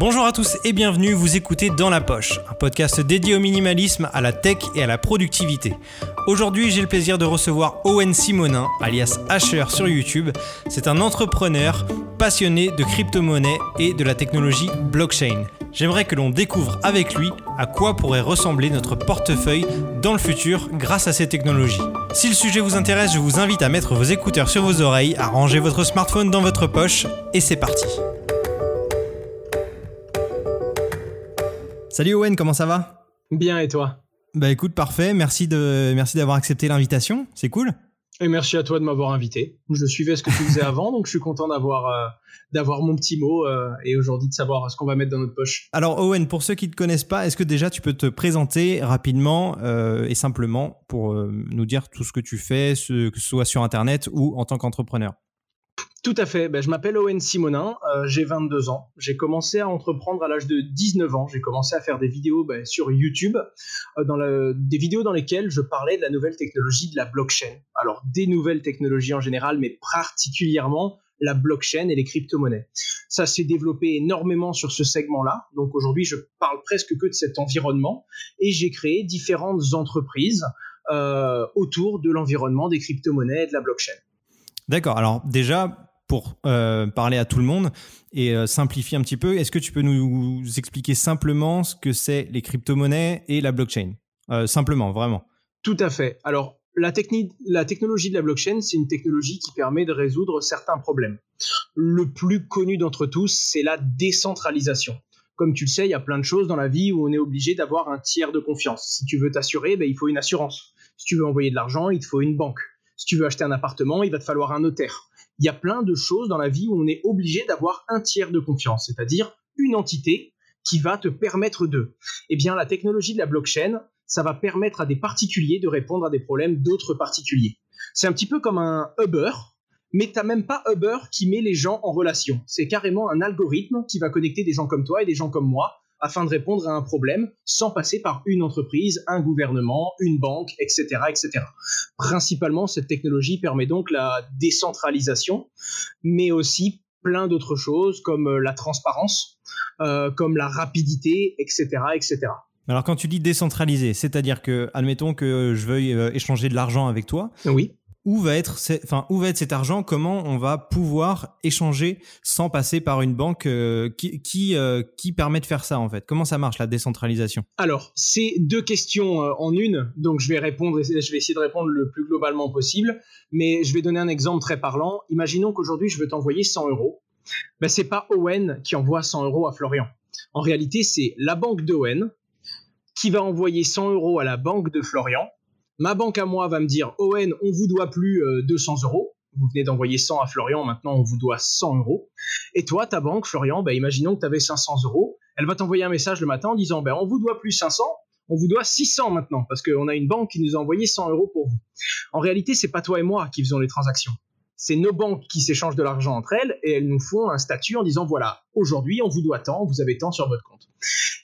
Bonjour à tous et bienvenue, vous écoutez Dans la Poche, un podcast dédié au minimalisme, à la tech et à la productivité. Aujourd'hui, j'ai le plaisir de recevoir Owen Simonin, alias Asher sur YouTube. C'est un entrepreneur passionné de crypto-monnaies et de la technologie blockchain. J'aimerais que l'on découvre avec lui à quoi pourrait ressembler notre portefeuille dans le futur grâce à ces technologies. Si le sujet vous intéresse, je vous invite à mettre vos écouteurs sur vos oreilles, à ranger votre smartphone dans votre poche et c'est parti. Salut Owen, comment ça va? Bien et toi? Bah écoute, parfait, merci de merci d'avoir accepté l'invitation, c'est cool. Et merci à toi de m'avoir invité. Je suivais ce que tu faisais avant, donc je suis content d'avoir euh, d'avoir mon petit mot euh, et aujourd'hui de savoir ce qu'on va mettre dans notre poche. Alors Owen, pour ceux qui ne te connaissent pas, est-ce que déjà tu peux te présenter rapidement euh, et simplement pour nous dire tout ce que tu fais, ce, que ce soit sur Internet ou en tant qu'entrepreneur? Tout à fait. Ben, je m'appelle Owen Simonin, euh, j'ai 22 ans. J'ai commencé à entreprendre à l'âge de 19 ans. J'ai commencé à faire des vidéos ben, sur YouTube, euh, des vidéos dans lesquelles je parlais de la nouvelle technologie de la blockchain. Alors des nouvelles technologies en général, mais particulièrement la blockchain et les crypto-monnaies. Ça s'est développé énormément sur ce segment-là. Donc aujourd'hui, je parle presque que de cet environnement et j'ai créé différentes entreprises euh, autour de l'environnement des crypto-monnaies et de la blockchain. D'accord. Alors déjà, pour euh, parler à tout le monde et euh, simplifier un petit peu, est-ce que tu peux nous expliquer simplement ce que c'est les crypto-monnaies et la blockchain? Euh, Simplement, vraiment. Tout à fait. Alors, la, la technologie de la blockchain, c'est une technologie qui permet de résoudre certains problèmes. Le plus connu d'entre tous, c'est la décentralisation. Comme tu le sais, il y a plein de choses dans la vie où on est obligé d'avoir un tiers de confiance. Si tu veux t'assurer, ben, il faut une assurance. Si tu veux envoyer de l'argent, il te faut une banque. Si tu veux acheter un appartement, il va te falloir un notaire il y a plein de choses dans la vie où on est obligé d'avoir un tiers de confiance, c'est-à-dire une entité qui va te permettre de. Eh bien, la technologie de la blockchain, ça va permettre à des particuliers de répondre à des problèmes d'autres particuliers. C'est un petit peu comme un Uber, mais t'as même pas Uber qui met les gens en relation. C'est carrément un algorithme qui va connecter des gens comme toi et des gens comme moi afin de répondre à un problème sans passer par une entreprise, un gouvernement, une banque, etc., etc. Principalement, cette technologie permet donc la décentralisation, mais aussi plein d'autres choses comme euh, la transparence, euh, comme la rapidité, etc., etc. Alors quand tu dis décentralisé, c'est-à-dire que, admettons que je veuille euh, échanger de l'argent avec toi. Oui où va être, enfin, où va être cet argent Comment on va pouvoir échanger sans passer par une banque euh, qui euh, qui, permet de faire ça en fait? Comment ça marche la décentralisation? Alors, c'est deux questions euh, en une, donc je vais répondre, je vais essayer de répondre le plus globalement possible, mais je vais donner un exemple très parlant. Imaginons qu'aujourd'hui je veux t'envoyer 100 euros. Ben, c'est pas Owen qui envoie 100 euros à Florian. En réalité, c'est la banque d'Owen qui va envoyer 100 euros à la banque de Florian Ma banque à moi va me dire Owen, on vous doit plus 200 euh, euros. Vous venez d'envoyer 100 à Florian, maintenant on vous doit 100 euros. Et toi, ta banque, Florian, bah, imaginons que tu avais 500 euros. Elle va t'envoyer un message le matin en disant ben, on vous doit plus 500, on vous doit 600 maintenant, parce qu'on a une banque qui nous a envoyé 100 euros pour vous. En réalité, c'est pas toi et moi qui faisons les transactions. C'est nos banques qui s'échangent de l'argent entre elles et elles nous font un statut en disant voilà, aujourd'hui on vous doit tant, vous avez tant sur votre compte.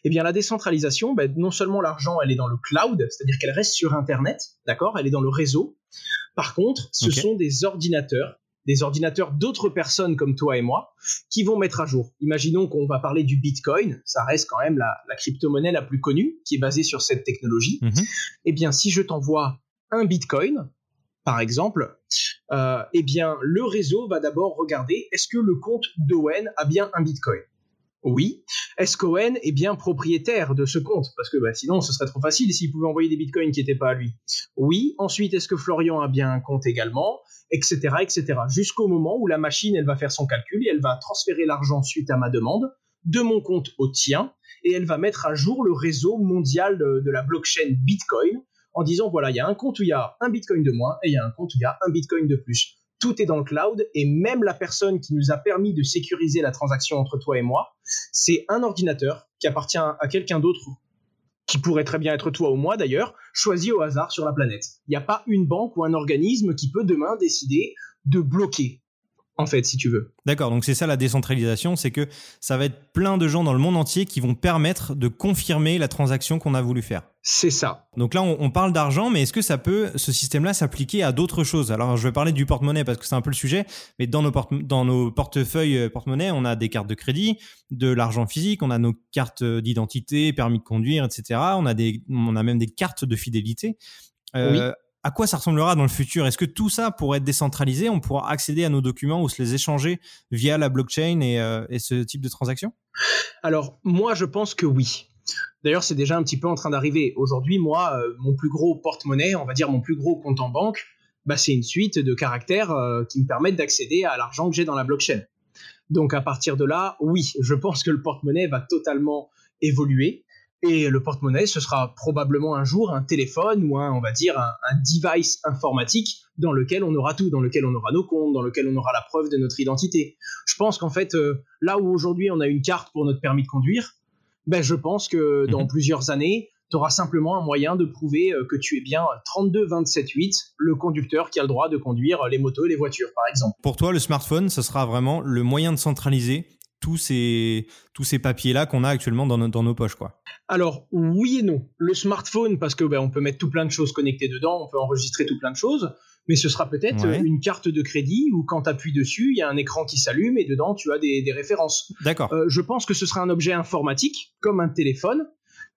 Eh bien, la décentralisation, ben, non seulement l'argent, elle est dans le cloud, c'est-à-dire qu'elle reste sur Internet, d'accord Elle est dans le réseau. Par contre, ce sont des ordinateurs, des ordinateurs d'autres personnes comme toi et moi, qui vont mettre à jour. Imaginons qu'on va parler du Bitcoin, ça reste quand même la, crypto-monnaie la plus connue, qui est basée sur cette technologie. Mhm. Eh bien, si je t'envoie un Bitcoin, par exemple, euh, eh bien, le réseau va d'abord regarder est-ce que le compte d'Owen a bien un Bitcoin? Oui. Est-ce qu'Owen est bien propriétaire de ce compte? Parce que bah, sinon, ce serait trop facile s'il pouvait envoyer des bitcoins qui n'étaient pas à lui. Oui. Ensuite, est-ce que Florian a bien un compte également? Etc. etc. Jusqu'au moment où la machine, elle va faire son calcul et elle va transférer l'argent suite à ma demande de mon compte au tien et elle va mettre à jour le réseau mondial de, de la blockchain Bitcoin en disant voilà, il y a un compte où il y a un Bitcoin de moins et il y a un compte où il y a un Bitcoin de plus tout est dans le cloud et même la personne qui nous a permis de sécuriser la transaction entre toi et moi, c'est un ordinateur qui appartient à quelqu'un d'autre qui pourrait très bien être toi ou moi d'ailleurs, choisi au hasard sur la planète. Il n'y a pas une banque ou un organisme qui peut demain décider de bloquer en fait, si tu veux. D'accord, donc c'est ça la décentralisation, c'est que ça va être plein de gens dans le monde entier qui vont permettre de confirmer la transaction qu'on a voulu faire. C'est ça. Donc là, on, parle d'argent, mais est-ce que ça peut, ce système-là, s'appliquer à d'autres choses? Alors, je vais parler du porte-monnaie parce que c'est un peu le sujet, mais dans nos, porte dans nos portefeuilles euh, porte-monnaie, on a des cartes de crédit, de l'argent physique, on a nos cartes d'identité, permis de conduire, etc. On a, des, on a même des cartes de fidélité. Euh, à quoi ça ressemblera dans le futur? Est-ce que tout ça pourrait être décentralisé? On pourra accéder à nos documents ou se les échanger via la blockchain et, euh, ce type de transaction? Alors, moi, je pense que oui. D'ailleurs, c'est déjà un petit peu en train d'arriver. Aujourd'hui, moi, euh, mon plus gros porte-monnaie, on va dire mon plus gros compte en banque, bah, c'est une suite de caractères euh, qui me permettent d'accéder à l'argent que j'ai dans la blockchain. Donc, à partir de là, oui, je pense que le porte-monnaie va totalement évoluer. Et le porte-monnaie, ce sera probablement un jour un téléphone ou un, on va dire, un, device informatique dans lequel on aura tout, dans lequel on aura nos comptes, dans lequel on aura la preuve de notre identité. Je pense qu'en fait, euh, là où aujourd'hui on a une carte pour notre permis de conduire, ben je pense que dans mhm. plusieurs années, tu auras simplement un moyen de prouver euh, que tu es bien 32 27 8, le conducteur qui a le droit de conduire les motos et les voitures, par exemple. Pour toi, le smartphone, ce sera vraiment le moyen de centraliser tous ces, tous ces papiers-là qu'on a actuellement dans, dans, nos poches, quoi. Alors, oui et non. Le smartphone, parce que ben, on peut mettre tout plein de choses connectées dedans, on peut enregistrer tout plein de choses, mais ce sera peut-être une carte de crédit où quand tu appuies dessus, il y a un écran qui s'allume et dedans, tu as des, des références. D'accord. Euh, je pense que ce sera un objet informatique, comme un téléphone,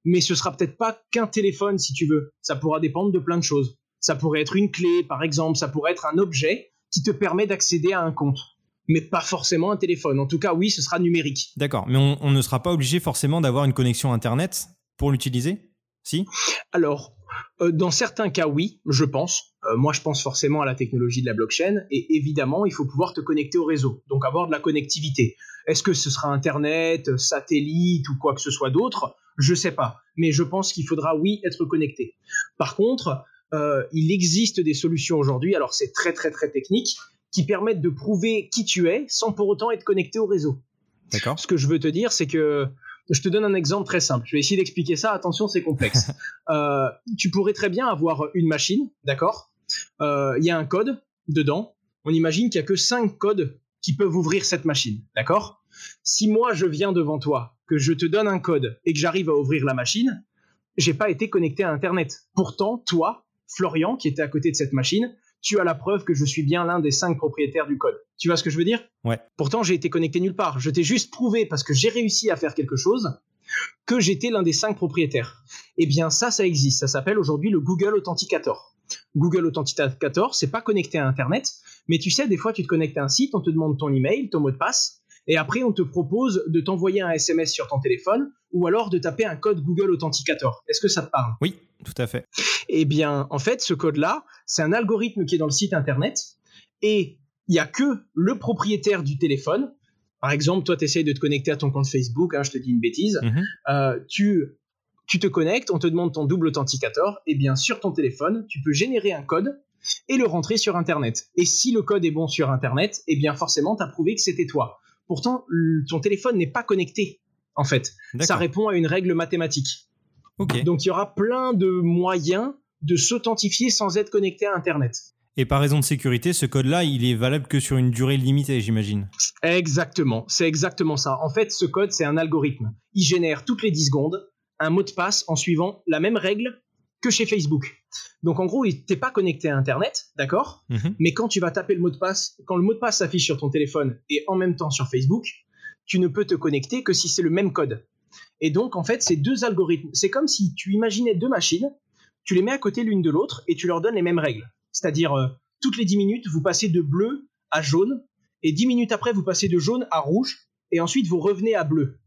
mais ce sera peut-être pas qu'un téléphone, si tu veux. Ça pourra dépendre de plein de choses. Ça pourrait être une clé, par exemple, ça pourrait être un objet qui te permet d'accéder à un compte mais pas forcément un téléphone. En tout cas, oui, ce sera numérique. D'accord, mais on, ne sera pas obligé forcément d'avoir une connexion Internet pour l'utiliser? Si? Alors, euh, dans certains cas, oui, je pense. Euh, moi, je pense forcément à la technologie de la blockchain, et évidemment, il faut pouvoir te connecter au réseau, donc avoir de la connectivité. Est-ce que ce sera Internet, satellite ou quoi que ce soit d'autre? Je sais pas, mais je pense qu'il faudra, oui, être connecté. Par contre, euh, il existe des solutions aujourd'hui, alors c'est très très très technique, qui permettent de prouver qui tu es sans pour autant être connecté au réseau. D'accord. Ce que je veux te dire, c'est que je te donne un exemple très simple. Je vais essayer d'expliquer ça. Attention, c'est complexe. Euh, tu pourrais très bien avoir une machine, d'accord? Euh, Il y a un code dedans. On imagine qu'il y a que cinq codes qui peuvent ouvrir cette machine, d'accord? Si moi je viens devant toi, que je te donne un code et que j'arrive à ouvrir la machine, j'ai pas été connecté à Internet. Pourtant, toi, Florian, qui était à côté de cette machine, tu as la preuve que je suis bien l'un des cinq propriétaires du code. Tu vois ce que je veux dire? Ouais. Pourtant, j'ai été connecté nulle part. Je t'ai juste prouvé, parce que j'ai réussi à faire quelque chose, que j'étais l'un des cinq propriétaires. Eh bien, ça, ça existe. Ça s'appelle aujourd'hui le Google Authenticator. Google Authenticator, c'est pas connecté à Internet, mais tu sais, des fois, tu te connectes à un site, on te demande ton email, ton mot de passe, et après, on te propose de t'envoyer un SMS sur ton téléphone ou alors de taper un code Google Authenticator. Est-ce que ça te parle? Oui, tout à fait. Eh bien, en fait, ce code-là, c'est un algorithme qui est dans le site internet et il n'y a que le propriétaire du téléphone. Par exemple, toi, tu essayes de te connecter à ton compte Facebook, hein, je te dis une bêtise. Mhm. Euh, tu, tu te connectes, on te demande ton double authenticator, et bien sur ton téléphone, tu peux générer un code et le rentrer sur Internet. Et si le code est bon sur Internet, eh bien forcément, tu as prouvé que c'était toi. Pourtant, ton téléphone n'est pas connecté, en fait. Ça répond à une règle mathématique. Donc il y aura plein de moyens de s'authentifier sans être connecté à Internet. Et par raison de sécurité, ce code-là, il est valable que sur une durée limitée, j'imagine. Exactement, c'est exactement ça. En fait, ce code, c'est un algorithme. Il génère toutes les 10 secondes un mot de passe en suivant la même règle que chez Facebook. Donc en gros, il t'es pas connecté à Internet, d'accord? Mhm. Mais quand tu vas taper le mot de passe, quand le mot de passe s'affiche sur ton téléphone et en même temps sur Facebook, tu ne peux te connecter que si c'est le même code. Et donc en fait, c'est deux algorithmes. C'est comme si tu imaginais deux machines, tu les mets à côté l'une de l'autre et tu leur donnes les mêmes règles. C'est-à-dire euh, toutes les 10 minutes, vous passez de bleu à jaune et 10 minutes après, vous passez de jaune à rouge et ensuite vous revenez à bleu.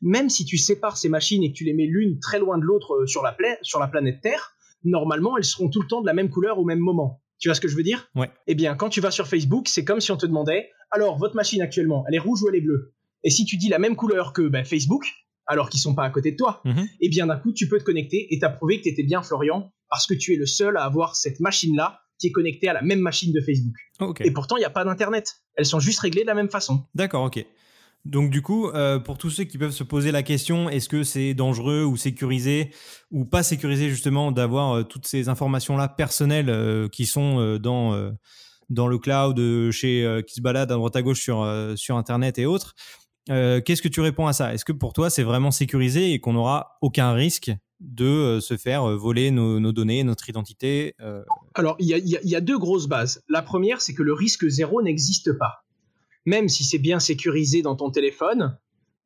Même si tu sépares ces machines et que tu les mets l'une très loin de l'autre euh, sur, la sur la planète Terre, normalement, elles seront tout le temps de la même couleur au même moment. Tu vois ce que je veux dire? Ouais. Eh bien, quand tu vas sur Facebook, c'est comme si on te demandait alors, votre machine actuellement, elle est rouge ou elle est bleue? Et si tu dis la même couleur que ben, Facebook, alors qu'ils sont pas à côté de toi, mhm. eh bien, d'un coup, tu peux te connecter et t'as prouvé que tu étais bien Florian parce que tu es le seul à avoir cette machine-là qui est connectée à la même machine de Facebook. Et pourtant, il n'y a pas d'Internet. Elles sont juste réglées de la même façon. D'accord, ok. Donc du coup, euh, pour tous ceux qui peuvent se poser la question, est-ce que c'est dangereux ou sécurisé ou pas sécurisé justement d'avoir euh, toutes ces informations-là personnelles euh, qui sont dans dans le cloud, chez qui se baladent à droite à gauche sur sur internet et autres? Qu'est-ce que tu réponds à ça? Est-ce que pour toi c'est vraiment sécurisé et qu'on n'aura aucun risque de se faire voler nos, données, notre identité Alors il y a deux grosses bases. La première c'est que le risque zéro n'existe pas. Même si c'est bien sécurisé dans ton téléphone,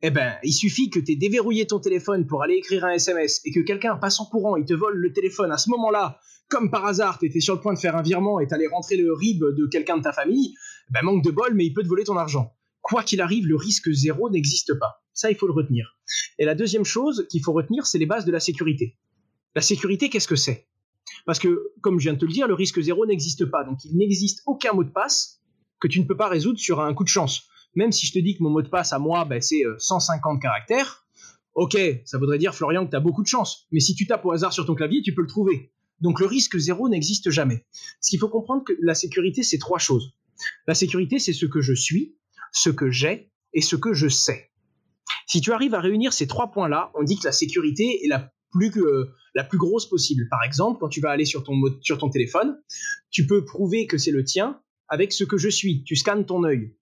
eh ben, il suffit que tu aies déverrouillé ton téléphone pour aller écrire un SMS et que quelqu'un passe en courant, il te vole le téléphone à ce moment-là, comme par hasard, tu étais sur le point de faire un virement et t'allais rentrer le RIB de quelqu'un de ta famille, ben manque de bol, mais il peut te voler ton argent. Quoi qu'il arrive, le risque zéro n'existe pas. Ça, il faut le retenir. Et la deuxième chose qu'il faut retenir, c'est les bases de la sécurité. La sécurité, qu'est-ce que c'est? Parce que, comme je viens de te le dire, le risque zéro n'existe pas. Donc, il n'existe aucun mot de passe que tu ne peux pas résoudre sur un coup de chance même si je te dis que mon mot de passe à moi, ben, c'est 150 euh, caractères, ok, ça voudrait dire, Florian, que tu as beaucoup de chance. Mais si tu tapes au hasard sur ton clavier, tu peux le trouver. Donc le risque zéro n'existe jamais. Ce qu'il faut comprendre que la sécurité, c'est trois choses. La sécurité, c'est ce que je suis, ce que j'ai et ce que je sais. Si tu arrives à réunir ces trois points-là, on dit que la sécurité est la plus, euh, la plus grosse possible. Par exemple, quand tu vas aller sur ton, sur ton téléphone, tu peux prouver que c'est le tien avec ce que je suis. Tu scannes ton œil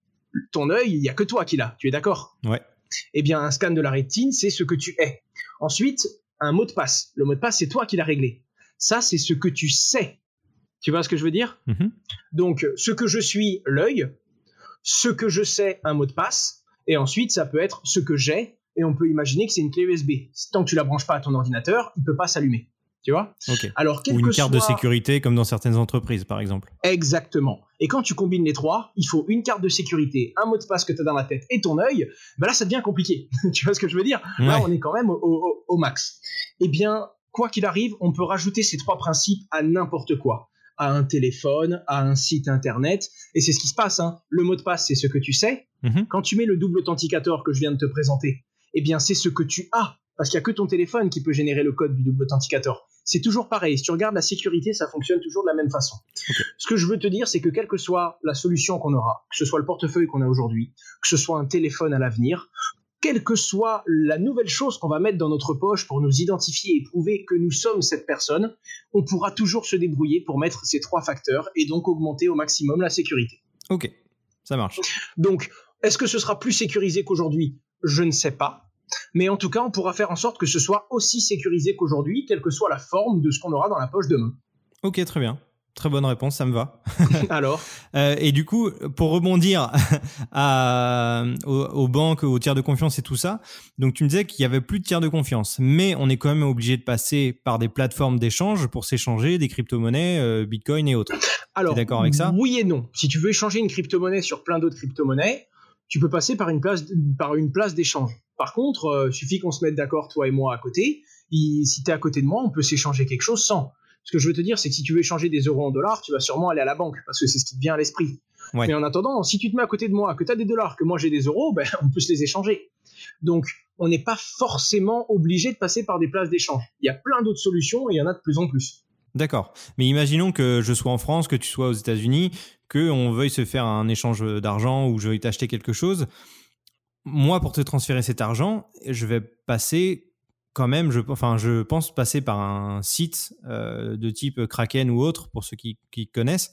ton œil, il n'y a que toi qui l'as. Tu es d'accord? Ouais. Eh bien, un scan de la rétine, c'est ce que tu es. Ensuite, un mot de passe. Le mot de passe, c'est toi qui l'as réglé. Ça, c'est ce que tu sais. Tu vois ce que je veux dire? Mm-hmm. Donc, ce que je suis, l'œil. Ce que je sais, un mot de passe. Et ensuite, ça peut être ce que j'ai. Et on peut imaginer que c'est une clé USB. Tant que tu la branches pas à ton ordinateur, il peut pas s'allumer. Tu vois? Alors, Ou une carte de sécurité comme dans certaines entreprises, par exemple. Exactement. Et quand tu combines les trois, il faut une carte de sécurité, un mot de passe que tu as dans la tête et ton œil. Ben là, ça devient compliqué. tu vois ce que je veux dire? Là, on est quand même au, max. Eh bien, quoi qu'il arrive, on peut rajouter ces trois principes à n'importe quoi à un téléphone, à un site internet, et c'est ce qui se passe. Hein. Le mot de passe, c'est ce que tu sais. Mhm. Quand tu mets le double authenticateur que je viens de te présenter, eh bien, c'est ce que tu as, parce qu'il n'y a que ton téléphone qui peut générer le code du double authenticateur c'est toujours pareil. Si tu regardes la sécurité, ça fonctionne toujours de la même façon. Ce que je veux te dire, c'est que quelle que soit la solution qu'on aura, que ce soit le portefeuille qu'on a aujourd'hui, que ce soit un téléphone à l'avenir, quelle que soit la nouvelle chose qu'on va mettre dans notre poche pour nous identifier et prouver que nous sommes cette personne, on pourra toujours se débrouiller pour mettre ces trois facteurs et donc augmenter au maximum la sécurité. Ok, ça marche. Donc, est-ce que ce sera plus sécurisé qu'aujourd'hui? Je ne sais pas. Mais en tout cas, on pourra faire en sorte que ce soit aussi sécurisé qu'aujourd'hui, quelle que soit la forme de ce qu'on aura dans la poche demain. Ok, très bien. Très bonne réponse, ça me va. Alors euh, Et du coup, pour rebondir à, aux, banques, aux tiers de confiance et tout ça, donc tu me disais qu'il y avait plus de tiers de confiance, mais on est quand même obligé de passer par des plateformes d'échange pour s'échanger des crypto-monnaies, euh, Bitcoin et autres. Alors, d'accord avec ça? Oui et non. Si tu veux échanger une crypto-monnaie sur plein d'autres crypto-monnaies, tu peux passer par une place, par une place d'échange. Par contre, il euh, suffit qu'on se mette d'accord, toi et moi, à côté. si tu es à côté de moi, on peut s'échanger quelque chose sans. Ce que je veux te dire, c'est que si tu veux échanger des euros en dollars, tu vas sûrement aller à la banque, parce que c'est ce qui te vient à l'esprit. Mais en attendant, si tu te mets à côté de moi, que tu as des dollars, que moi j'ai des euros, ben, on peut se les échanger. Donc, on n'est pas forcément obligé de passer par des places d'échange. Il y a plein d'autres solutions et il y en a de plus en plus. D'accord. Mais imaginons que je sois en France, que tu sois aux États-Unis, qu'on veuille se faire un échange d'argent ou je veuille t'acheter quelque chose moi, pour te transférer cet argent, je vais passer quand même, je, enfin, je pense passer par un site euh, de type Kraken ou autre, pour ceux qui, connaissent,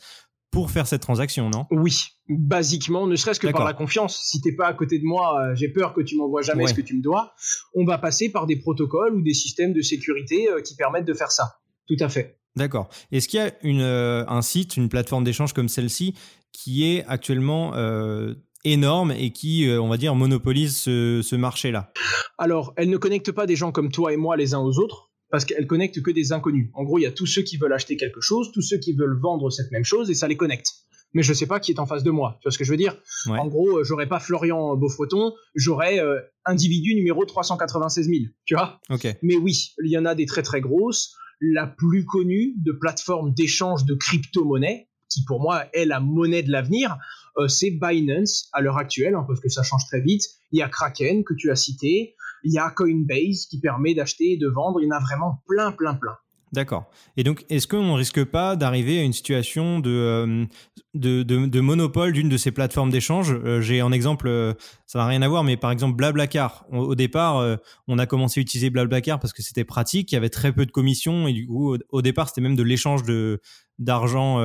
pour faire cette transaction, non? Oui, basiquement, ne serait-ce que par la confiance. Si t'es pas à côté de moi, euh, j'ai peur que tu m'envoies jamais ce que tu me dois. On va passer par des protocoles ou des systèmes de sécurité euh, qui permettent de faire ça. Tout à fait. D'accord. Est-ce qu'il y a une, un site, une plateforme d'échange comme celle-ci qui est actuellement énorme et qui, euh, on va dire, monopolise ce, marché-là Alors, elle ne connecte pas des gens comme toi et moi les uns aux autres, parce qu'elle connecte que des inconnus. En gros, il y a tous ceux qui veulent acheter quelque chose, tous ceux qui veulent vendre cette même chose, et ça les connecte. Mais je ne sais pas qui est en face de moi. Tu vois ce que je veux dire? En gros, euh, j'aurais pas Florian Beaufreton, j'aurais euh, individu numéro 396 000. Tu vois? Mais oui, il y en a des très très grosses. La plus connue de plateforme d'échange de crypto-monnaies, qui pour moi est la monnaie de l'avenir, c'est Binance à l'heure actuelle, hein, parce que ça change très vite. Il y a Kraken que tu as cité, il y a Coinbase qui permet d'acheter et de vendre, il y en a vraiment plein, plein, plein. D'accord. Et donc, est-ce qu'on ne risque pas d'arriver à une situation de, euh, monopole d'une de ces plateformes d'échange? Euh, J'ai un exemple, euh, ça n'a rien à voir, mais par exemple Blablacar. au départ, on a commencé à utiliser Blablacar parce que c'était pratique, il y avait très peu de commissions et du coup, au, départ, c'était même de l'échange d'argent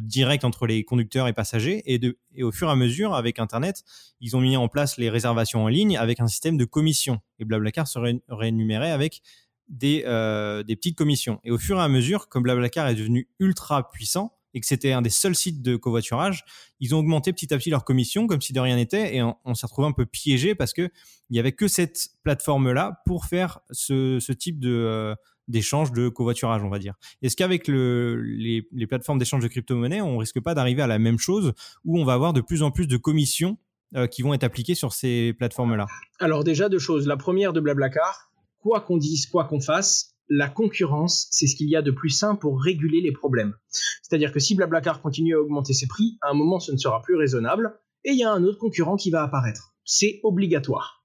direct entre les conducteurs et passagers. Et, de, au fur et à mesure, avec Internet, ils ont mis en place les réservations en ligne avec un système de commission. Et Blablacar se rémunérait avec euh, des, petites commissions. Et au fur et à mesure, comme Blablacar est devenu ultra puissant et que c'était un des seuls sites de covoiturage, ils ont augmenté petit à petit leurs commissions comme si de rien n'était et on, s'est retrouvé un peu piégé parce que il y avait que cette plateforme là pour faire ce, type de euh, d'échange de covoiturage, on va dire. Est-ce qu'avec les, les, plateformes d'échange de crypto-monnaies, on risque pas d'arriver à la même chose où on va avoir de plus en plus de commissions euh, qui vont être appliquées sur ces plateformes-là? Alors déjà deux choses. La première de Blablacar, quoi qu'on dise, quoi qu'on fasse, la concurrence, c'est ce qu'il y a de plus sain pour réguler les problèmes. C'est-à-dire que si Blablacar continue à augmenter ses prix, à un moment ce ne sera plus raisonnable, et il y a un autre concurrent qui va apparaître. C'est obligatoire.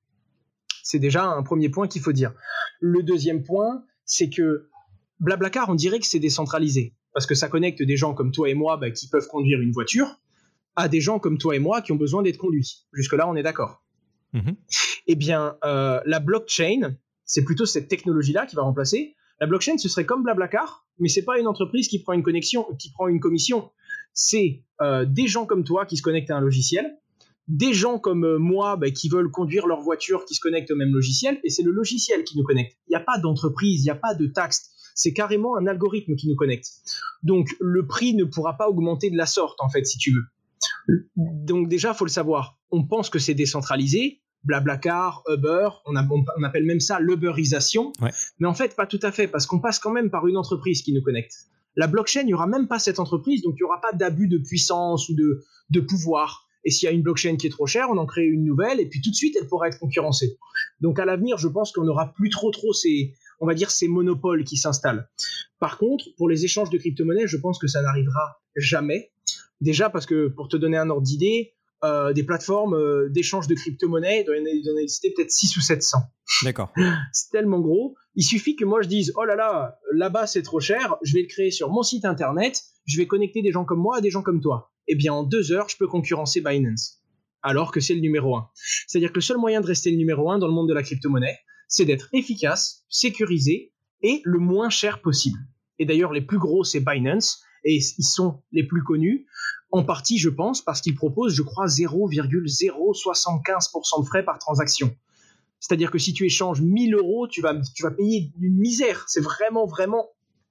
C'est déjà un premier point qu'il faut dire. Le deuxième point, c'est que Blablacar, on dirait que c'est décentralisé, parce que ça connecte des gens comme toi et moi bah, qui peuvent conduire une voiture à des gens comme toi et moi qui ont besoin d'être conduits. Jusque-là, on est d'accord. Mm-hmm. Eh bien, euh, la blockchain, c'est plutôt cette technologie-là qui va remplacer. La blockchain, ce serait comme Blablacar, mais c'est pas une entreprise qui prend une connexion, qui prend une commission. C'est euh, des gens comme toi qui se connectent à un logiciel, des gens comme euh, moi bah, qui veulent conduire leur voiture qui se connectent au même logiciel, et c'est le logiciel qui nous connecte. Il n'y a pas d'entreprise, il n'y a pas de taxe. C'est carrément un algorithme qui nous connecte. Donc le prix ne pourra pas augmenter de la sorte, en fait, si tu veux. Donc déjà, faut le savoir. On pense que c'est décentralisé, Blablacar, Uber, on, appelle même ça l'Uberisation. Mais en fait, pas tout à fait, parce qu'on passe quand même par une entreprise qui nous connecte. La blockchain, il n'y aura même pas cette entreprise, donc il n'y aura pas d'abus de puissance ou de, de pouvoir. Et s'il y a une blockchain qui est trop chère, on en crée une nouvelle, et puis tout de suite, elle pourra être concurrencée. Donc à l'avenir, je pense qu'on n'aura plus trop trop ces, on va dire, ces monopoles qui s'installent. Par contre, pour les échanges de crypto-monnaies, je pense que ça n'arrivera jamais. Déjà parce que, pour te donner un ordre d'idée, euh, des plateformes euh, d'échange de crypto-monnaies, il doit en exister peut-être 6 ou 700. D'accord. c'est tellement gros. Il suffit que moi je dise, oh là là, là-bas c'est trop cher, je vais le créer sur mon site internet, je vais connecter des gens comme moi à des gens comme toi. Eh bien, en deux heures, je peux concurrencer Binance. Alors que c'est le numéro 1. C'est-à-dire que le seul moyen de rester le numéro 1 dans le monde de la crypto-monnaie, c'est d'être efficace, sécurisé et le moins cher possible. Et d'ailleurs, les plus gros, c'est Binance, et ils sont les plus connus. En partie, je pense, parce qu'ils proposent, je crois, 0,075% de frais par transaction. C'est-à-dire que si tu échanges 1000 euros, tu vas, tu vas payer une misère. C'est vraiment, vraiment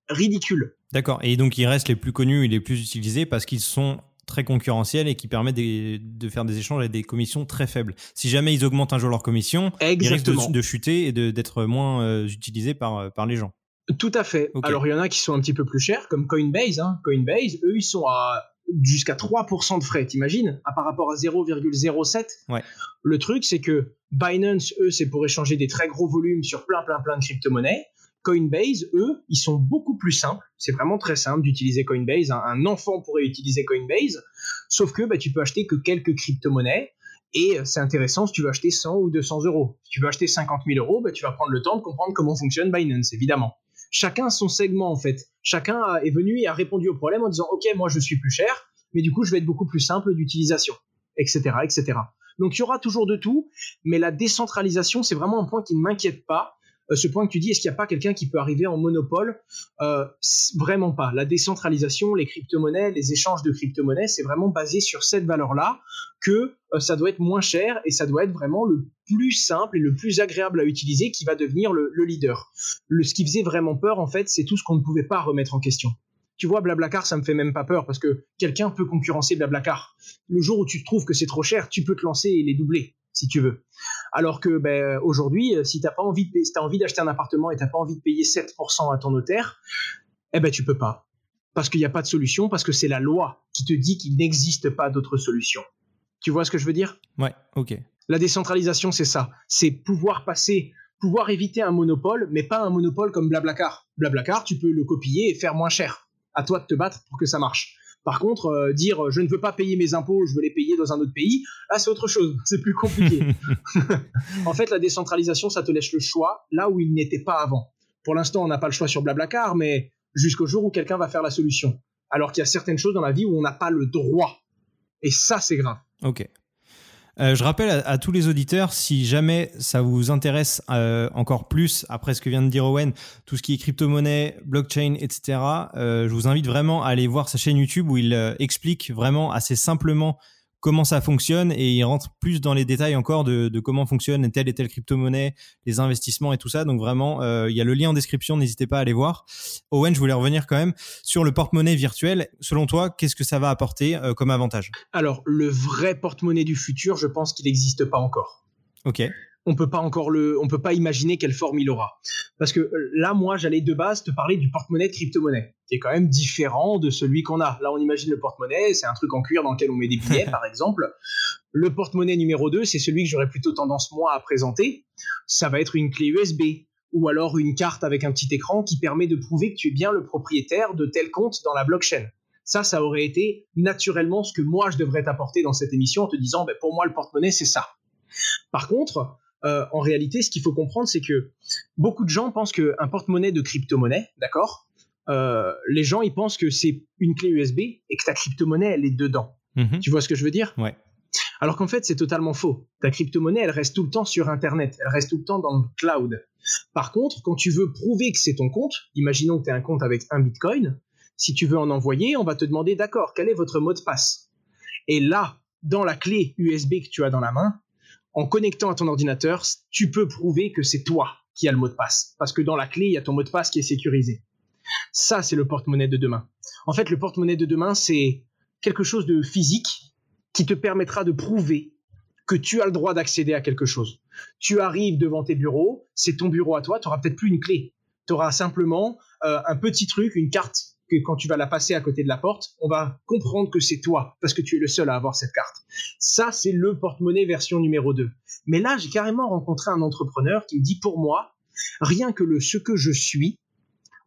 ridicule. D'accord. Et donc, ils restent les plus connus et les plus utilisés parce qu'ils sont très concurrentiels et qui permettent de, faire des échanges avec des commissions très faibles. Si jamais ils augmentent un jour leur commission, ils risquent de, chuter et d'être moins euh, utilisés par, euh, par les gens. Tout à fait. Alors il y en a qui sont un petit peu plus chers, comme Coinbase. Hein. Coinbase, eux, ils sont à jusqu'à 3% de frais, t'imagines à Par rapport à 0,07. Ouais. Le truc, c'est que Binance, eux, c'est pour échanger des très gros volumes sur plein, plein, plein de crypto-monnaies. Coinbase, eux, ils sont beaucoup plus simples. C'est vraiment très simple d'utiliser Coinbase. Un enfant pourrait utiliser Coinbase, sauf que bah, tu peux acheter que quelques crypto-monnaies. Et c'est intéressant si tu veux acheter 100 ou 200 euros. Si tu veux acheter 50 000 euros, bah, tu vas prendre le temps de comprendre comment fonctionne Binance, évidemment chacun son segment en fait. Chacun est venu et a répondu au problème en disant ok moi je suis plus cher, mais du coup je vais être beaucoup plus simple d'utilisation, etc., etc. Donc il y aura toujours de tout, mais la décentralisation c'est vraiment un point qui ne m'inquiète pas. Euh, ce point que tu dis, est-ce qu'il n'y a pas quelqu'un qui peut arriver en monopole euh, Vraiment pas. La décentralisation, les crypto-monnaies, les échanges de crypto-monnaies, c'est vraiment basé sur cette valeur-là que euh, ça doit être moins cher et ça doit être vraiment le plus simple et le plus agréable à utiliser qui va devenir le, leader. Le, ce qui faisait vraiment peur, en fait, c'est tout ce qu'on ne pouvait pas remettre en question. Tu vois, Blablacar, ça me fait même pas peur parce que quelqu'un peut concurrencer Blablacar. Le jour où tu trouves que c'est trop cher, tu peux te lancer et les doubler si tu veux. Alors que ben, aujourd'hui, euh, si tu pas envie, de, as envie d'acheter un appartement et tu n'as pas envie de payer 7% à ton notaire, eh ben tu peux pas. Parce qu'il n'y a pas de solution, parce que c'est la loi qui te dit qu'il n'existe pas d'autre solution. Tu vois ce que je veux dire? Ouais, ok. La décentralisation, c'est ça. C'est pouvoir passer, pouvoir éviter un monopole, mais pas un monopole comme Blablacar. Blablacar, tu peux le copier et faire moins cher. À toi de te battre pour que ça marche. Par contre, euh, dire je ne veux pas payer mes impôts, je veux les payer dans un autre pays, là c'est autre chose, c'est plus compliqué. en fait, la décentralisation, ça te laisse le choix là où il n'était pas avant. Pour l'instant, on n'a pas le choix sur Blablacar, mais jusqu'au jour où quelqu'un va faire la solution. Alors qu'il y a certaines choses dans la vie où on n'a pas le droit. Et ça, c'est grave. Ok. Euh, je rappelle à, tous les auditeurs, si jamais ça vous intéresse euh, encore plus, après ce que vient de dire Owen, tout ce qui est crypto-monnaie, blockchain, etc., euh, je vous invite vraiment à aller voir sa chaîne YouTube où il explique vraiment assez simplement comment ça fonctionne et il rentre plus dans les détails encore de, comment fonctionne telle et telle crypto-monnaie, les investissements et tout ça. Donc vraiment, euh, il y a le lien en description, n'hésitez pas à aller voir. Owen, je voulais revenir quand même sur le porte-monnaie virtuel. Selon toi, qu'est-ce que ça va apporter euh, comme avantage? Alors, le vrai porte-monnaie du futur, je pense qu'il n'existe pas encore. Ok on peut pas encore le, on peut pas imaginer quelle forme il aura. Parce que euh, là, moi, j'allais de base te parler du porte-monnaie de crypto-monnaie, qui est quand même différent de celui qu'on a. Là, on imagine le porte-monnaie, c'est un truc en cuir dans lequel on met des billets, par exemple. Le porte-monnaie numéro 2, c'est celui que j'aurais plutôt tendance, moi, à présenter. Ça va être une clé USB, ou alors une carte avec un petit écran qui permet de prouver que tu es bien le propriétaire de tel compte dans la blockchain. Ça, ça aurait été naturellement ce que moi, je devrais t'apporter dans cette émission en te disant, ben, pour moi, le porte-monnaie, c'est ça. Par contre, euh, en réalité, ce qu'il faut comprendre, c'est que beaucoup de gens pensent qu'un porte-monnaie de crypto-monnaie, d'accord euh, Les gens, ils pensent que c'est une clé USB et que ta crypto-monnaie, elle est dedans. Mhm. Tu vois ce que je veux dire? Ouais. Alors qu'en fait, c'est totalement faux. Ta crypto-monnaie, elle reste tout le temps sur Internet, elle reste tout le temps dans le cloud. Par contre, quand tu veux prouver que c'est ton compte, imaginons que tu as un compte avec un Bitcoin, si tu veux en envoyer, on va te demander, d'accord, quel est votre mot de passe? Et là, dans la clé USB que tu as dans la main, en connectant à ton ordinateur, tu peux prouver que c'est toi qui as le mot de passe. Parce que dans la clé, il y a ton mot de passe qui est sécurisé. Ça, c'est le porte-monnaie de demain. En fait, le porte-monnaie de demain, c'est quelque chose de physique qui te permettra de prouver que tu as le droit d'accéder à quelque chose. Tu arrives devant tes bureaux, c'est ton bureau à toi, tu n'auras peut-être plus une clé. Tu auras simplement euh, un petit truc, une carte quand tu vas la passer à côté de la porte, on va comprendre que c'est toi, parce que tu es le seul à avoir cette carte. Ça, c'est le porte-monnaie version numéro 2. Mais là, j'ai carrément rencontré un entrepreneur qui me dit, pour moi, rien que le ce que je suis,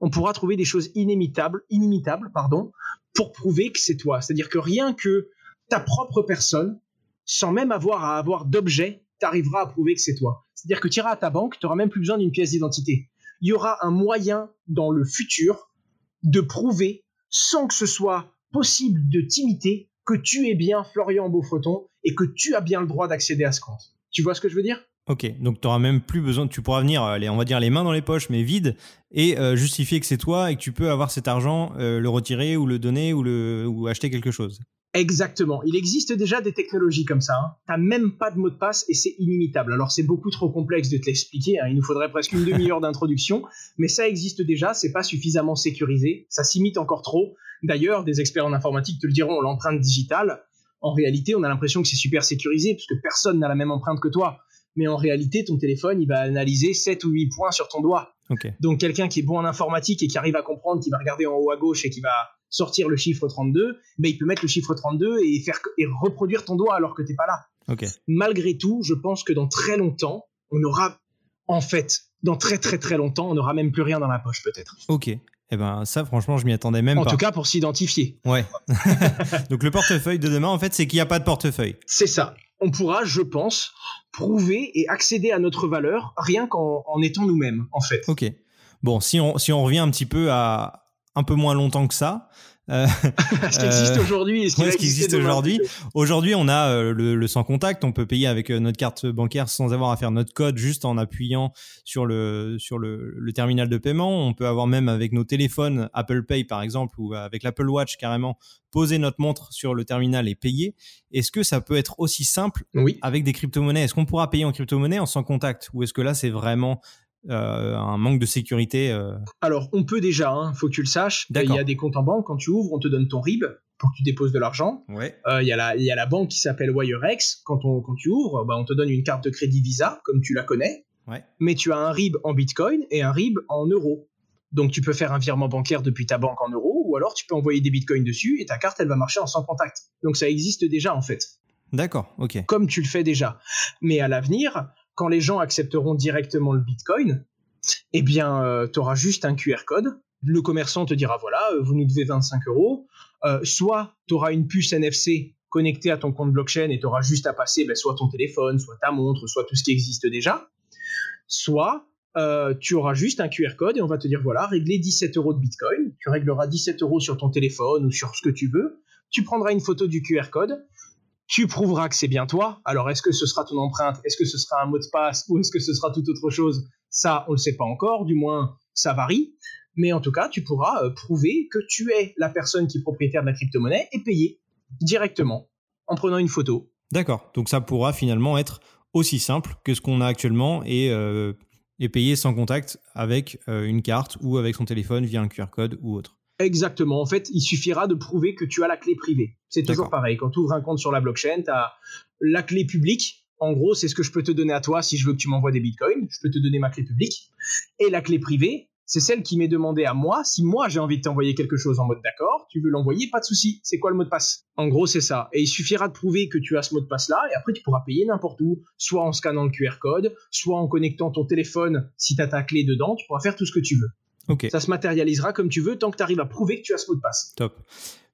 on pourra trouver des choses inimitables, inimitables pardon, pour prouver que c'est toi. C'est-à-dire que rien que ta propre personne, sans même avoir à avoir d'objet, t'arriveras à prouver que c'est toi. C'est-à-dire que tu iras à ta banque, tu n'auras même plus besoin d'une pièce d'identité. Il y aura un moyen dans le futur de prouver, sans que ce soit possible de t'imiter, que tu es bien Florian Beaufreton et que tu as bien le droit d'accéder à ce compte. Tu vois ce que je veux dire? Ok, donc tu n'auras même plus besoin, tu pourras venir, euh, on va dire les mains dans les poches, mais vides, et euh, justifier que c'est toi et que tu peux avoir cet argent, euh, le retirer ou le donner ou, le, ou acheter quelque chose. Exactement. Il existe déjà des technologies comme ça. Hein. T'as même pas de mot de passe et c'est inimitable. Alors c'est beaucoup trop complexe de te l'expliquer. Hein. Il nous faudrait presque une demi-heure d'introduction, mais ça existe déjà. C'est pas suffisamment sécurisé. Ça s'imite encore trop. D'ailleurs, des experts en informatique te le diront. L'empreinte digitale, en réalité, on a l'impression que c'est super sécurisé puisque personne n'a la même empreinte que toi. Mais en réalité, ton téléphone, il va analyser 7 ou 8 points sur ton doigt. Donc quelqu'un qui est bon en informatique et qui arrive à comprendre, qui va regarder en haut à gauche et qui va sortir le chiffre 32, ben il peut mettre le chiffre 32 et faire et reproduire ton doigt alors que t'es pas là. Malgré tout, je pense que dans très longtemps, on aura en fait, dans très très très longtemps, on n'aura même plus rien dans la poche peut-être. Ok. Eh ben ça, franchement, je m'y attendais même pas. En tout cas, pour s'identifier. Ouais. Donc le portefeuille de demain, en fait, c'est qu'il n'y a pas de portefeuille. C'est ça. On pourra, je pense, prouver et accéder à notre valeur rien qu'en étant nous-mêmes, en fait. Ok. Bon, si on, si on revient un petit peu à, un peu moins longtemps que ça. Euh, ce qui existe aujourd'hui existe aujourd'hui. Aujourd'hui, on a euh, le, sans contact. On peut payer avec euh, notre carte bancaire sans avoir à faire notre code, juste en appuyant sur le sur le, le, terminal de paiement. On peut avoir même avec nos téléphones Apple Pay par exemple ou avec l'Apple Watch carrément poser notre montre sur le terminal et payer. Est-ce que ça peut être aussi simple oui. avec des crypto-monnaies? Est-ce qu'on pourra payer en crypto-monnaie en sans contact? Ou est-ce que là c'est vraiment euh, un manque de sécurité euh. Alors, on peut déjà, il hein, faut que tu le saches. Il y a des comptes en banque, quand tu ouvres, on te donne ton RIB pour que tu déposes de l'argent. Euh, il y, y, a la banque qui s'appelle Wirex. Quand, on, quand tu ouvres, bah, on te donne une carte de crédit Visa, comme tu la connais. Mais tu as un RIB en Bitcoin et un RIB en euros. Donc tu peux faire un virement bancaire depuis ta banque en euros, ou alors tu peux envoyer des bitcoins dessus et ta carte elle va marcher en sans contact. Donc ça existe déjà en fait. D'accord, ok. Comme tu le fais déjà. Mais à l'avenir, quand les gens accepteront directement le Bitcoin, eh bien, euh, tu auras juste un QR code. Le commerçant te dira voilà, euh, vous nous devez 25 euros. Euh, soit tu auras une puce NFC connectée à ton compte blockchain et tu auras juste à passer ben, soit ton téléphone, soit ta montre, soit tout ce qui existe déjà. Soit euh, tu auras juste un QR code et on va te dire voilà, régler 17 euros de Bitcoin. Tu régleras 17 euros sur ton téléphone ou sur ce que tu veux. Tu prendras une photo du QR code. Tu prouveras que c'est bien toi. Alors, est-ce que ce sera ton empreinte? Est-ce que ce sera un mot de passe? Ou est-ce que ce sera toute autre chose? Ça, on ne le sait pas encore. Du moins, ça varie. Mais en tout cas, tu pourras euh, prouver que tu es la personne qui est propriétaire de la crypto-monnaie et payer directement en prenant une photo. D'accord. Donc, ça pourra finalement être aussi simple que ce qu'on a actuellement et euh, payer sans contact avec euh, une carte ou avec son téléphone via un QR code ou autre. Exactement. En fait, il suffira de prouver que tu as la clé privée. C'est toujours pareil. Quand tu ouvres un compte sur la blockchain, tu as la clé publique. En gros, c'est ce que je peux te donner à toi si je veux que tu m'envoies des bitcoins. Je peux te donner ma clé publique. Et la clé privée, c'est celle qui m'est demandée à moi. Si moi j'ai envie de t'envoyer quelque chose en mode d'accord, tu veux l'envoyer, pas de souci. C'est quoi le mot de passe? En gros, c'est ça. Et il suffira de prouver que tu as ce mot de passe là, et après tu pourras payer n'importe où, soit en scannant le QR code, soit en connectant ton téléphone si tu as ta clé dedans. Tu pourras faire tout ce que tu veux. Ok. Ça se matérialisera comme tu veux tant que tu arrives à prouver que tu as ce mot de passe. Top.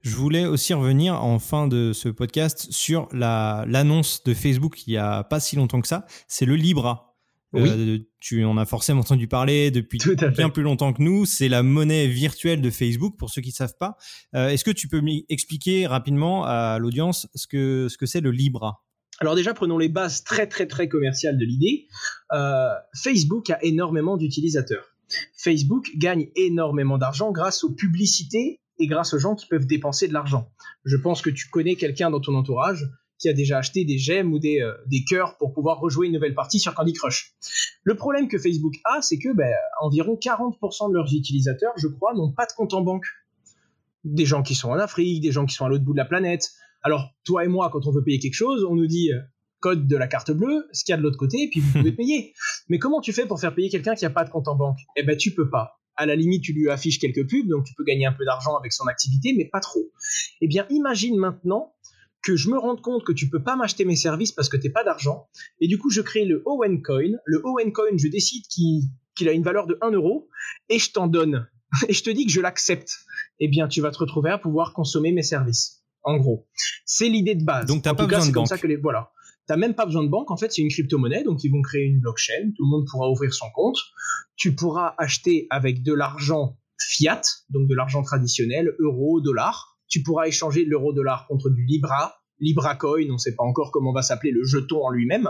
Je voulais aussi revenir en fin de ce podcast sur l'annonce de Facebook il n'y a pas si longtemps que ça. C'est le Libra. Oui. Euh, tu en as forcément entendu parler depuis bien plus longtemps que nous. C'est la monnaie virtuelle de Facebook, pour ceux qui ne savent pas. Euh, est-ce que tu peux m'expliquer rapidement à l'audience ce que ce que c'est le Libra? Alors déjà, prenons les bases très très très commerciales de l'idée. Euh, Facebook a énormément d'utilisateurs. Facebook gagne énormément d'argent grâce aux publicités et grâce aux gens qui peuvent dépenser de l'argent. Je pense que tu connais quelqu'un dans ton entourage qui a déjà acheté des gemmes ou des, euh, cœurs pour pouvoir rejouer une nouvelle partie sur Candy Crush. Le problème que Facebook a, c'est que ben, environ 40% de leurs utilisateurs, je crois, n'ont pas de compte en banque. Des gens qui sont en Afrique, des gens qui sont à l'autre bout de la planète. Alors, toi et moi, quand on veut payer quelque chose, on nous dit euh, code de la carte bleue, ce qu'il y a de l'autre côté, et puis vous pouvez payer. Mais comment tu fais pour faire payer quelqu'un qui n'a pas de compte en banque? Eh ben, tu peux pas. À la limite, tu lui affiches quelques pubs, donc tu peux gagner un peu d'argent avec son activité, mais pas trop. Eh bien, imagine maintenant que je me rende compte que tu peux pas m'acheter mes services parce que t'es pas d'argent. Et du coup, je crée le Owen Coin. Le Owen Coin, je décide qu'il a une valeur de 1 euro et je t'en donne. Et je te dis que je l'accepte. Eh bien, tu vas te retrouver à pouvoir consommer mes services. En gros, c'est l'idée de base. Donc, t'as pas cas, besoin de comme ça que les voilà. T'as même pas besoin de banque. En fait, c'est une crypto-monnaie. Donc, ils vont créer une blockchain. Tout le monde pourra ouvrir son compte. Tu pourras acheter avec de l'argent fiat, donc de l'argent traditionnel, euros, dollars tu pourras échanger l'euro-dollar contre du Libra, Libra Coin, on ne sait pas encore comment va s'appeler le jeton en lui-même.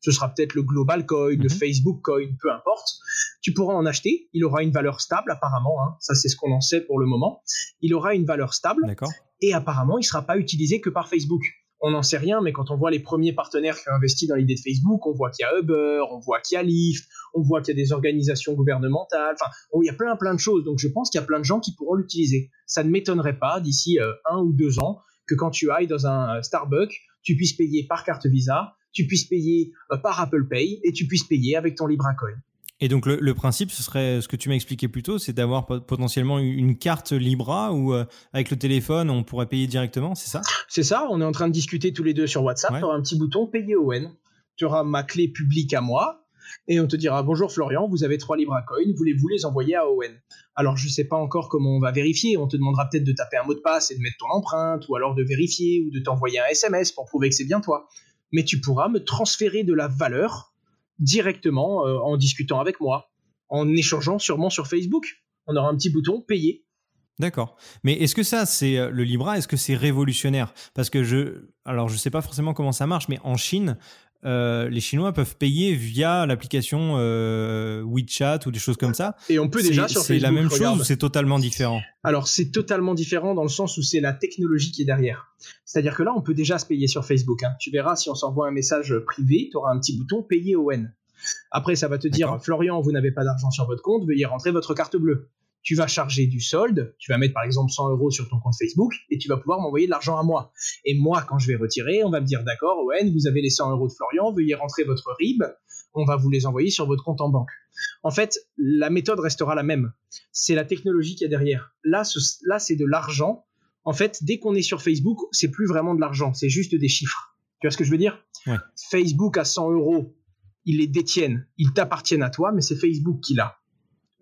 Ce sera peut-être le Global Coin, le Mhm. Facebook Coin, peu importe. Tu pourras en acheter. Il aura une valeur stable apparemment. hein. Ça, c'est ce qu'on en sait pour le moment. Il aura une valeur stable D'accord. et apparemment, il ne sera pas utilisé que par Facebook. On n'en sait rien, mais quand on voit les premiers partenaires qui ont investi dans l'idée de Facebook, on voit qu'il y a Uber, on voit qu'il y a Lyft, on voit qu'il y a des organisations gouvernementales, enfin, il y a plein plein de choses. Donc je pense qu'il y a plein de gens qui pourront l'utiliser. Ça ne m'étonnerait pas d'ici euh, un ou deux ans que quand tu ailles dans un euh, Starbucks, tu puisses payer par carte Visa, tu puisses payer euh, par Apple Pay et tu puisses payer avec ton LibraCoin. Et donc le, le principe, ce serait ce que tu m'as expliqué plus tôt, c'est d'avoir po- potentiellement une carte Libra où euh, avec le téléphone on pourrait payer directement, c'est ça? C'est ça, on est en train de discuter tous les deux sur WhatsApp. Ouais. Tu auras un petit bouton payer Owen. Tu auras ma clé publique à moi. Et on te dira bonjour Florian, vous avez trois Libra Coin, voulez-vous les envoyer à Owen Alors je sais pas encore comment on va vérifier, on te demandera peut-être de taper un mot de passe et de mettre ton empreinte, ou alors de vérifier ou de t'envoyer un SMS pour prouver que c'est bien toi. Mais tu pourras me transférer de la valeur directement euh, en discutant avec moi, en échangeant sûrement sur Facebook. On aura un petit bouton payer. D'accord. Mais est-ce que ça, c'est euh, le Libra Est-ce que c'est révolutionnaire? Parce que je, alors je sais pas forcément comment ça marche, mais en Chine, euh, les Chinois peuvent payer via l'application euh, WeChat ou des choses comme ça. Et on peut déjà C'est- sur C'est Facebook. la même regarde. chose ou c'est totalement différent? Alors c'est totalement différent dans le sens où c'est la technologie qui est derrière. C'est-à-dire que là, on peut déjà se payer sur Facebook. hein. Tu verras, si on s'envoie un message privé, tu auras un petit bouton payer ON. Après, ça va te dire. Florian, vous n'avez pas d'argent sur votre compte, veuillez rentrer votre carte bleue. Tu vas charger du solde, tu vas mettre par exemple 100 euros sur ton compte Facebook et tu vas pouvoir m'envoyer de l'argent à moi. Et moi, quand je vais retirer, on va me dire, d'accord, ON, vous avez les 100 euros de Florian, veuillez rentrer votre RIB, on va vous les envoyer sur votre compte en banque. En fait, la méthode restera la même c'est la technologie qui est derrière. Là, ce- là c'est de l'argent. En fait, dès qu'on est sur Facebook, c'est plus vraiment de l'argent, c'est juste des chiffres. Tu vois ce que je veux dire? Ouais. Facebook à 100 euros, ils les détiennent, ils t'appartiennent à toi, mais c'est Facebook qui l'a.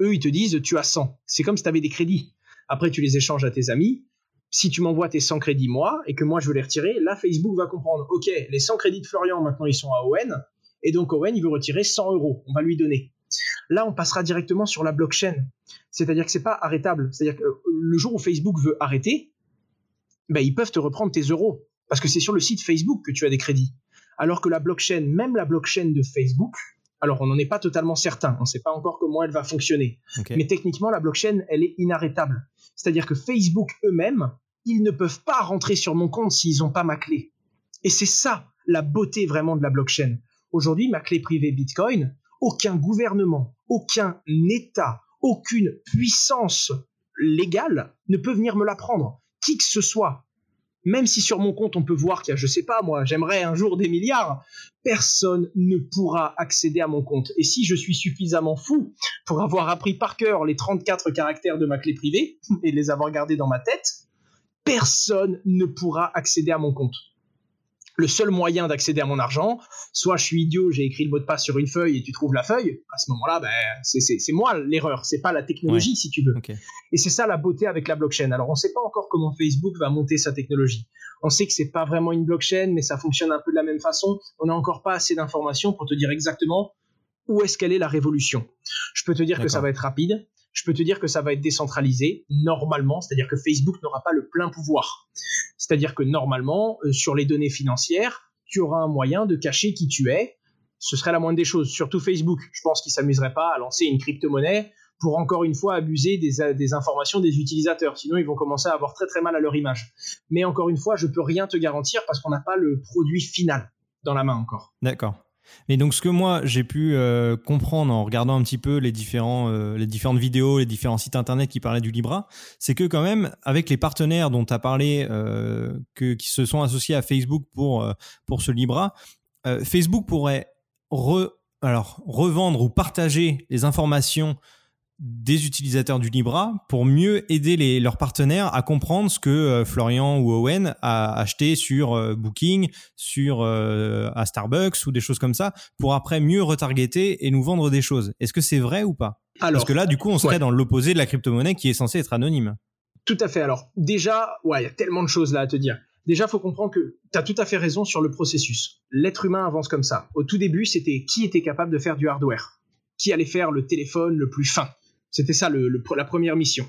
Eux, ils te disent, tu as 100. C'est comme si tu avais des crédits. Après, tu les échanges à tes amis. Si tu m'envoies tes 100 crédits, moi, et que moi, je veux les retirer, là, Facebook va comprendre, OK, les 100 crédits de Florian, maintenant, ils sont à Owen, et donc Owen, il veut retirer 100 euros. On va lui donner. Là, on passera directement sur la blockchain. C'est-à-dire que c'est pas arrêtable. C'est-à-dire que euh, le jour où Facebook veut arrêter, ben, ils peuvent te reprendre tes euros. Parce que c'est sur le site Facebook que tu as des crédits. Alors que la blockchain, même la blockchain de Facebook, alors on n'en est pas totalement certain, on ne sait pas encore comment elle va fonctionner. Mais techniquement, la blockchain, elle est inarrêtable. C'est-à-dire que Facebook eux-mêmes, ils ne peuvent pas rentrer sur mon compte s'ils n'ont pas ma clé. Et c'est ça la beauté vraiment de la blockchain. Aujourd'hui, ma clé privée Bitcoin, aucun gouvernement, aucun État, aucune puissance légale ne peut venir me la prendre. Qui que ce soit. Même si sur mon compte on peut voir qu'il y a, je sais pas moi, j'aimerais un jour des milliards, personne ne pourra accéder à mon compte. Et si je suis suffisamment fou pour avoir appris par cœur les 34 caractères de ma clé privée et les avoir gardés dans ma tête, personne ne pourra accéder à mon compte le seul moyen d'accéder à mon argent, soit je suis idiot, j'ai écrit le mot de passe sur une feuille et tu trouves la feuille, à ce moment-là, ben, c'est moi l'erreur, c'est pas la technologie si tu veux. Et c'est ça la beauté avec la blockchain. Alors on ne sait pas encore comment Facebook va monter sa technologie. On sait que c'est pas vraiment une blockchain, mais ça fonctionne un peu de la même façon. On n'a encore pas assez d'informations pour te dire exactement où est-ce qu'elle est la révolution. Je peux te dire que ça va être rapide, je peux te dire que ça va être décentralisé normalement, c'est-à-dire que Facebook n'aura pas le plein pouvoir. C'est-à-dire que normalement, euh, sur les données financières, tu auras un moyen de cacher qui tu es. Ce serait la moindre des choses. Surtout Facebook, je pense qu'il s'amuserait pas à lancer une crypto-monnaie pour encore une fois abuser des, euh, des, informations des utilisateurs. Sinon, ils vont commencer à avoir très très mal à leur image. Mais encore une fois, je peux rien te garantir parce qu'on n'a pas le produit final dans la main encore. D'accord. Mais donc, ce que moi j'ai pu euh, comprendre en regardant un petit peu euh, les différentes vidéos, les différents sites internet qui parlaient du Libra, c'est que quand même, avec les partenaires dont tu as parlé, euh, que, qui se sont associés à Facebook pour, pour ce Libra, Facebook pourrait alors, revendre ou partager les informations des utilisateurs du Libra pour mieux aider les, leurs partenaires à comprendre ce que euh, Florian ou Owen a acheté sur euh, Booking, sur euh, à Starbucks ou des choses comme ça, pour après mieux retargeter et nous vendre des choses. Est-ce que c'est vrai ou pas? Parce que là, du coup, on serait dans l'opposé de la crypto-monnaie qui est censée être anonyme. Tout à fait. Alors déjà, ouais, il y a tellement de choses là à te dire. Déjà, faut comprendre que tu as tout à fait raison sur le processus. L'être humain avance comme ça. Au tout début, c'était qui était capable de faire du hardware? Qui allait faire le téléphone le plus fin? C'était ça la première mission.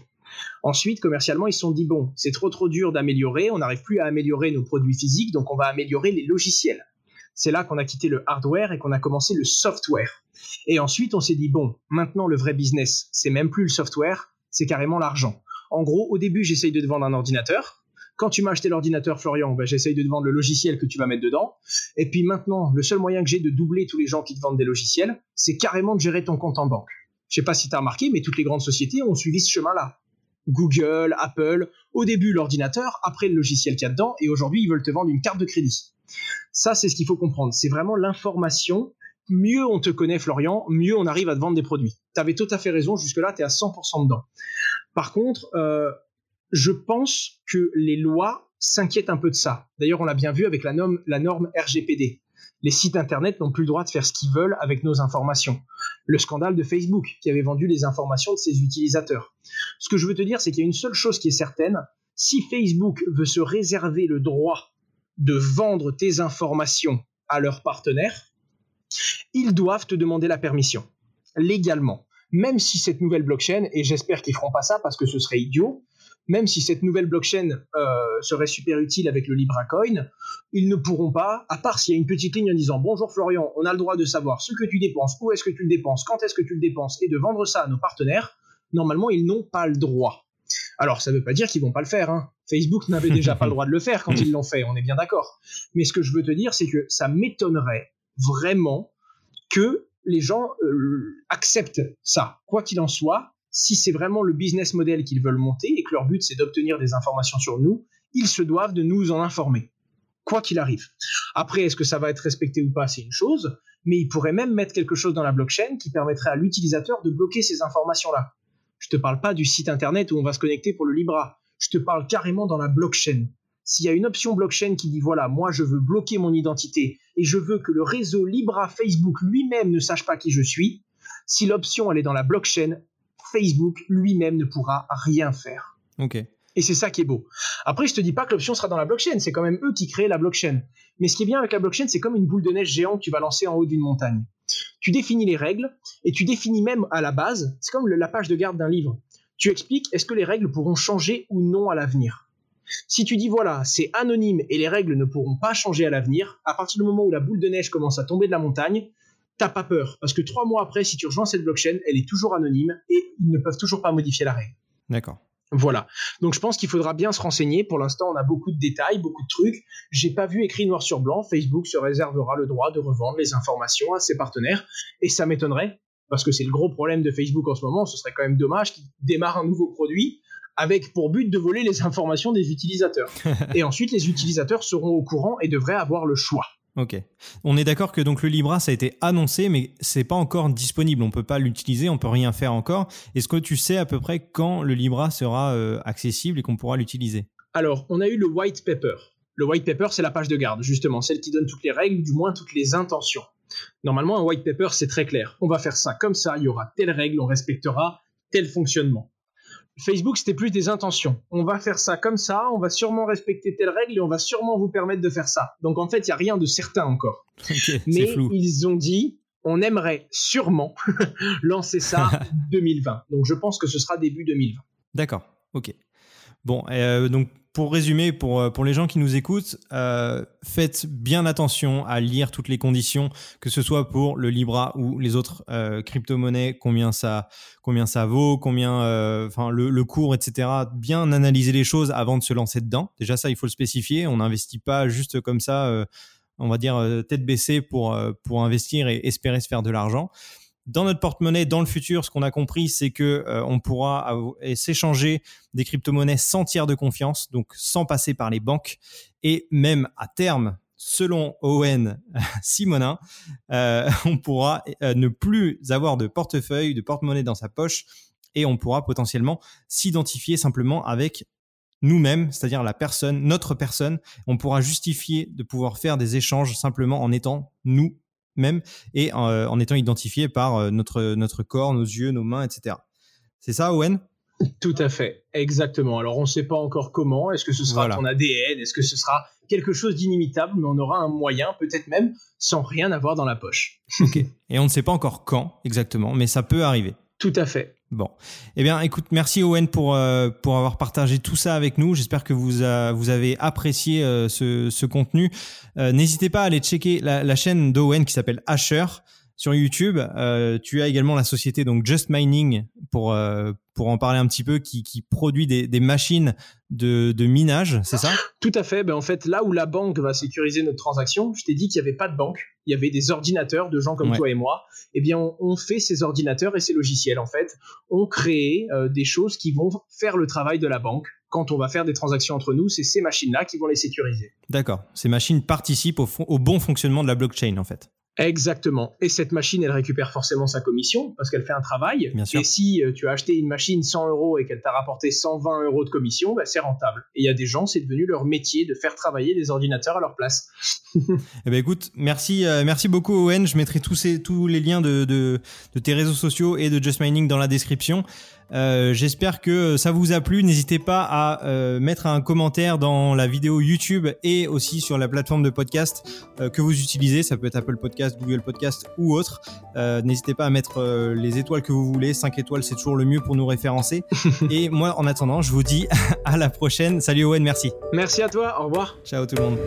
Ensuite, commercialement, ils se sont dit bon, c'est trop trop dur d'améliorer, on n'arrive plus à améliorer nos produits physiques, donc on va améliorer les logiciels. C'est là qu'on a quitté le hardware et qu'on a commencé le software. Et ensuite, on s'est dit bon, maintenant le vrai business, c'est même plus le software, c'est carrément l'argent. En gros, au début, j'essaye de te vendre un ordinateur. Quand tu m'as acheté l'ordinateur, Florian, ben, j'essaye de te vendre le logiciel que tu vas mettre dedans. Et puis maintenant, le seul moyen que j'ai de doubler tous les gens qui te vendent des logiciels, c'est carrément de gérer ton compte en banque. Je sais pas si tu as remarqué, mais toutes les grandes sociétés ont suivi ce chemin-là. Google, Apple, au début l'ordinateur, après le logiciel qu'il y a dedans, et aujourd'hui ils veulent te vendre une carte de crédit. Ça, c'est ce qu'il faut comprendre. C'est vraiment l'information. Mieux on te connaît, Florian, mieux on arrive à te vendre des produits. Tu avais tout à fait raison, jusque-là, tu es à 100% dedans. Par contre, euh, je pense que les lois s'inquiètent un peu de ça. D'ailleurs, on l'a bien vu avec la norme, la norme RGPD les sites internet n'ont plus le droit de faire ce qu'ils veulent avec nos informations. Le scandale de Facebook qui avait vendu les informations de ses utilisateurs. Ce que je veux te dire, c'est qu'il y a une seule chose qui est certaine, si Facebook veut se réserver le droit de vendre tes informations à leurs partenaires, ils doivent te demander la permission, légalement. Même si cette nouvelle blockchain, et j'espère qu'ils feront pas ça parce que ce serait idiot, même si cette nouvelle blockchain euh, serait super utile avec le LibraCoin, ils ne pourront pas, à part s'il y a une petite ligne en disant bonjour Florian, on a le droit de savoir ce que tu dépenses, où est-ce que tu le dépenses, quand est-ce que tu le dépenses, et de vendre ça à nos partenaires, normalement ils n'ont pas le droit. Alors ça ne veut pas dire qu'ils vont pas le faire. Hein. Facebook n'avait déjà pas le droit de le faire quand ils l'ont fait, on est bien d'accord. Mais ce que je veux te dire, c'est que ça m'étonnerait vraiment que les gens euh, acceptent ça. Quoi qu'il en soit, si c'est vraiment le business model qu'ils veulent monter et que leur but c'est d'obtenir des informations sur nous, ils se doivent de nous en informer, quoi qu'il arrive. Après, est-ce que ça va être respecté ou pas, c'est une chose, mais ils pourraient même mettre quelque chose dans la blockchain qui permettrait à l'utilisateur de bloquer ces informations-là. Je te parle pas du site internet où on va se connecter pour le Libra. Je te parle carrément dans la blockchain. S'il y a une option blockchain qui dit voilà, moi je veux bloquer mon identité et je veux que le réseau Libra Facebook lui-même ne sache pas qui je suis, si l'option elle est dans la blockchain, Facebook lui-même ne pourra rien faire. Ok. Et c'est ça qui est beau. Après, je te dis pas que l'option sera dans la blockchain, c'est quand même eux qui créent la blockchain. Mais ce qui est bien avec la blockchain, c'est comme une boule de neige géante que tu vas lancer en haut d'une montagne. Tu définis les règles et tu définis même à la base, c'est comme la page de garde d'un livre. Tu expliques est-ce que les règles pourront changer ou non à l'avenir. Si tu dis voilà, c'est anonyme et les règles ne pourront pas changer à l'avenir, à partir du moment où la boule de neige commence à tomber de la montagne, t'as pas peur. Parce que trois mois après, si tu rejoins cette blockchain, elle est toujours anonyme et ils ne peuvent toujours pas modifier la règle. D'accord. Voilà. Donc je pense qu'il faudra bien se renseigner. Pour l'instant, on a beaucoup de détails, beaucoup de trucs. J'ai pas vu écrit noir sur blanc. Facebook se réservera le droit de revendre les informations à ses partenaires. Et ça m'étonnerait, parce que c'est le gros problème de Facebook en ce moment. Ce serait quand même dommage qu'il démarre un nouveau produit avec pour but de voler les informations des utilisateurs. et ensuite, les utilisateurs seront au courant et devraient avoir le choix. Ok. On est d'accord que donc le Libra, ça a été annoncé, mais c'est pas encore disponible. On peut pas l'utiliser, on peut rien faire encore. Est-ce que tu sais à peu près quand le Libra sera euh, accessible et qu'on pourra l'utiliser? Alors, on a eu le white paper. Le white paper, c'est la page de garde, justement, celle qui donne toutes les règles, du moins toutes les intentions. Normalement, un white paper, c'est très clair. On va faire ça comme ça, il y aura telle règle, on respectera tel fonctionnement. Facebook, c'était plus des intentions. On va faire ça comme ça, on va sûrement respecter telle règle et on va sûrement vous permettre de faire ça. Donc en fait, il n'y a rien de certain encore. Mais ils ont dit, on aimerait sûrement lancer ça 2020. Donc je pense que ce sera début 2020. D'accord, ok. Bon, euh, donc pour résumer, pour, euh, pour les gens qui nous écoutent, euh, faites bien attention à lire toutes les conditions, que ce soit pour le Libra ou les autres crypto-monnaies, combien ça, combien ça vaut, combien, enfin le, le, cours, etc. Bien analyser les choses avant de se lancer dedans. Déjà ça, il faut le spécifier. On n'investit pas juste comme ça, on va dire tête baissée pour, pour investir et espérer se faire de l'argent dans notre porte-monnaie dans le futur, ce qu'on a compris, c'est que euh, on pourra s'échanger des crypto-monnaies sans tiers de confiance, donc sans passer par les banques, et même à terme, selon Owen Simonin, euh, on pourra euh, ne plus avoir de portefeuille, de porte-monnaie dans sa poche, et on pourra potentiellement s'identifier simplement avec nous-mêmes, c'est-à-dire la personne, notre personne. On pourra justifier de pouvoir faire des échanges simplement en étant nous même et euh, en, étant identifié par euh, notre, notre corps, nos yeux, nos mains, etc. C'est ça, Owen? Tout à fait, exactement. Alors on ne sait pas encore comment. Est-ce que ce sera ton ADN Est-ce que ce sera quelque chose d'inimitable? Mais on aura un moyen, peut-être même sans rien avoir dans la poche. ok. Et on ne sait pas encore quand exactement, mais ça peut arriver. Tout à fait. Bon. Eh bien, écoute, merci Owen pour, euh, pour avoir partagé tout ça avec nous. J'espère que vous, vous avez apprécié euh, ce, contenu. Euh, n'hésitez pas à aller checker la chaîne d'Owen qui s'appelle Asher sur YouTube. tu as également la société donc Just Mining pour, pour en parler un petit peu, qui, qui produit des, des machines de, de minage, c'est ça? Tout à fait. Ben en fait, là où la banque va sécuriser notre transaction, je t'ai dit qu'il n'y avait pas de banque, il y avait des ordinateurs de gens comme toi et moi. Eh bien, on, fait ces ordinateurs et ces logiciels, en fait, on crée euh, des choses qui vont faire le travail de la banque. Quand on va faire des transactions entre nous, c'est ces machines-là qui vont les sécuriser. D'accord. Ces machines participent au, au bon fonctionnement de la blockchain, en fait. Exactement. Et cette machine, elle récupère forcément sa commission parce qu'elle fait un travail. Bien sûr. Et si euh, tu as acheté une machine 100 euros et qu'elle t'a rapporté 120 euros de commission, bah, c'est rentable. Et il y a des gens, c'est devenu leur métier de faire travailler des ordinateurs à leur place. eh ben écoute, merci, euh, merci beaucoup Owen. Je mettrai tous, ces, tous les liens de, de, de tes réseaux sociaux et de Just Mining dans la description. Euh, j'espère que ça vous a plu. N'hésitez pas à euh, mettre un commentaire dans la vidéo YouTube et aussi sur la plateforme de podcast euh, que vous utilisez. Ça peut être Apple Podcast, Google Podcast ou autre. N'hésitez pas à mettre les étoiles que vous voulez. 5 étoiles, c'est toujours le mieux pour nous référencer. et moi, en attendant, je vous dis à la prochaine. Salut Owen, merci. Merci à toi. Au revoir. Ciao tout le monde.